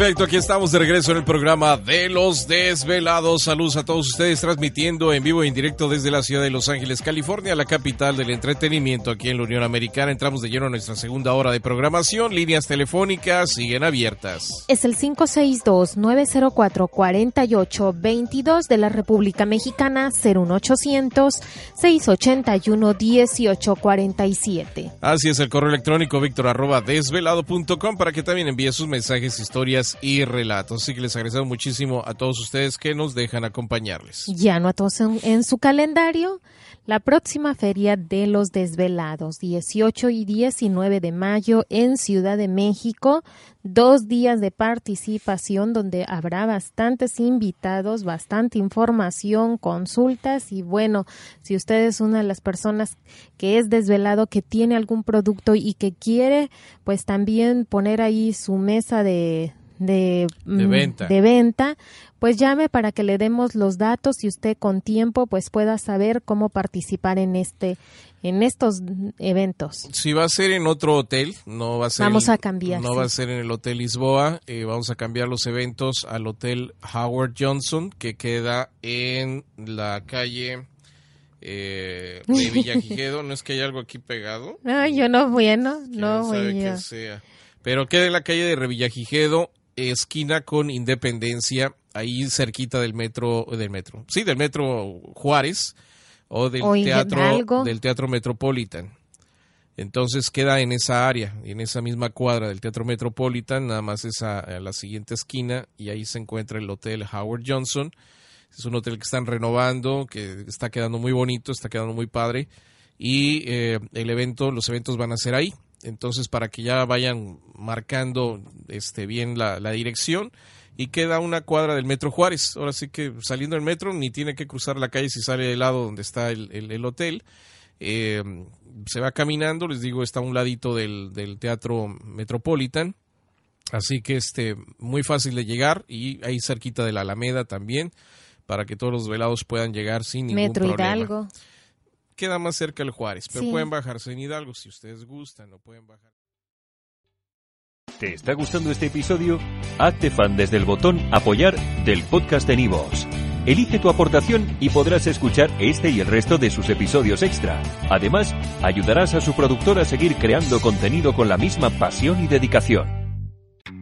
Perfecto, aquí estamos de regreso en el programa de Los Desvelados. Saludos a todos ustedes transmitiendo en vivo e indirecto desde la ciudad de Los Ángeles, California, la capital del entretenimiento aquí en la Unión Americana. Entramos de lleno a nuestra segunda hora de programación. Líneas telefónicas siguen abiertas. Es el 562-904-4822 de la República Mexicana, 01800-681-1847. Así es, el correo electrónico víctor arroba desvelado.com para que también envíe sus mensajes, historias y relatos. Así que les agradecemos muchísimo a todos ustedes que nos dejan acompañarles. Ya notos en, en su calendario la próxima feria de los desvelados, 18 y 19 de mayo en Ciudad de México. Dos días de participación donde habrá bastantes invitados, bastante información, consultas y bueno, si usted es una de las personas que es desvelado, que tiene algún producto y que quiere pues también poner ahí su mesa de, de, De mm, venta. de venta, pues llame para que le demos los datos y usted con tiempo pues pueda saber cómo participar en este en estos eventos. Si va a ser en otro hotel, no va a ser. Vamos a cambiar, No sí. va a ser en el Hotel Lisboa. eh, vamos a cambiar los eventos al Hotel Howard Johnson, que queda en la calle eh, de Villagigedo. no es que haya algo aquí pegado. Ay, yo no bueno, no voy sea. Pero queda en la calle de Revillagigedo, esquina con Independencia, ahí cerquita del metro, del metro, sí, del metro Juárez o del O teatro, del teatro Metropolitan. Entonces queda en esa área, en esa misma cuadra del Teatro Metropolitan, nada más es a, a la siguiente esquina y ahí se encuentra el Hotel Howard Johnson. Es un hotel que están renovando, que está quedando muy bonito, está quedando muy padre y eh, el evento, los eventos van a ser ahí. Entonces para que ya vayan marcando este bien la, la dirección y queda una cuadra del Metro Juárez. Ahora sí que saliendo del metro ni tiene que cruzar la calle si sale del lado donde está el, el- el hotel. Eh, se va caminando, les digo, está a un ladito del, del Teatro Metropolitan. Así que este muy fácil de llegar y ahí cerquita de la Alameda también para que todos los velados puedan llegar sin ningún Metro problema. Hidalgo. Queda más cerca el Juárez, pero Sí. pueden bajarse en Hidalgo si ustedes gustan, o pueden bajar. ¿Te está gustando este episodio? Hazte fan desde el botón Apoyar del podcast de Nivos. Elige tu aportación y podrás escuchar este y el resto de sus episodios extra. Además, ayudarás a su productor a seguir creando contenido con la misma pasión y dedicación.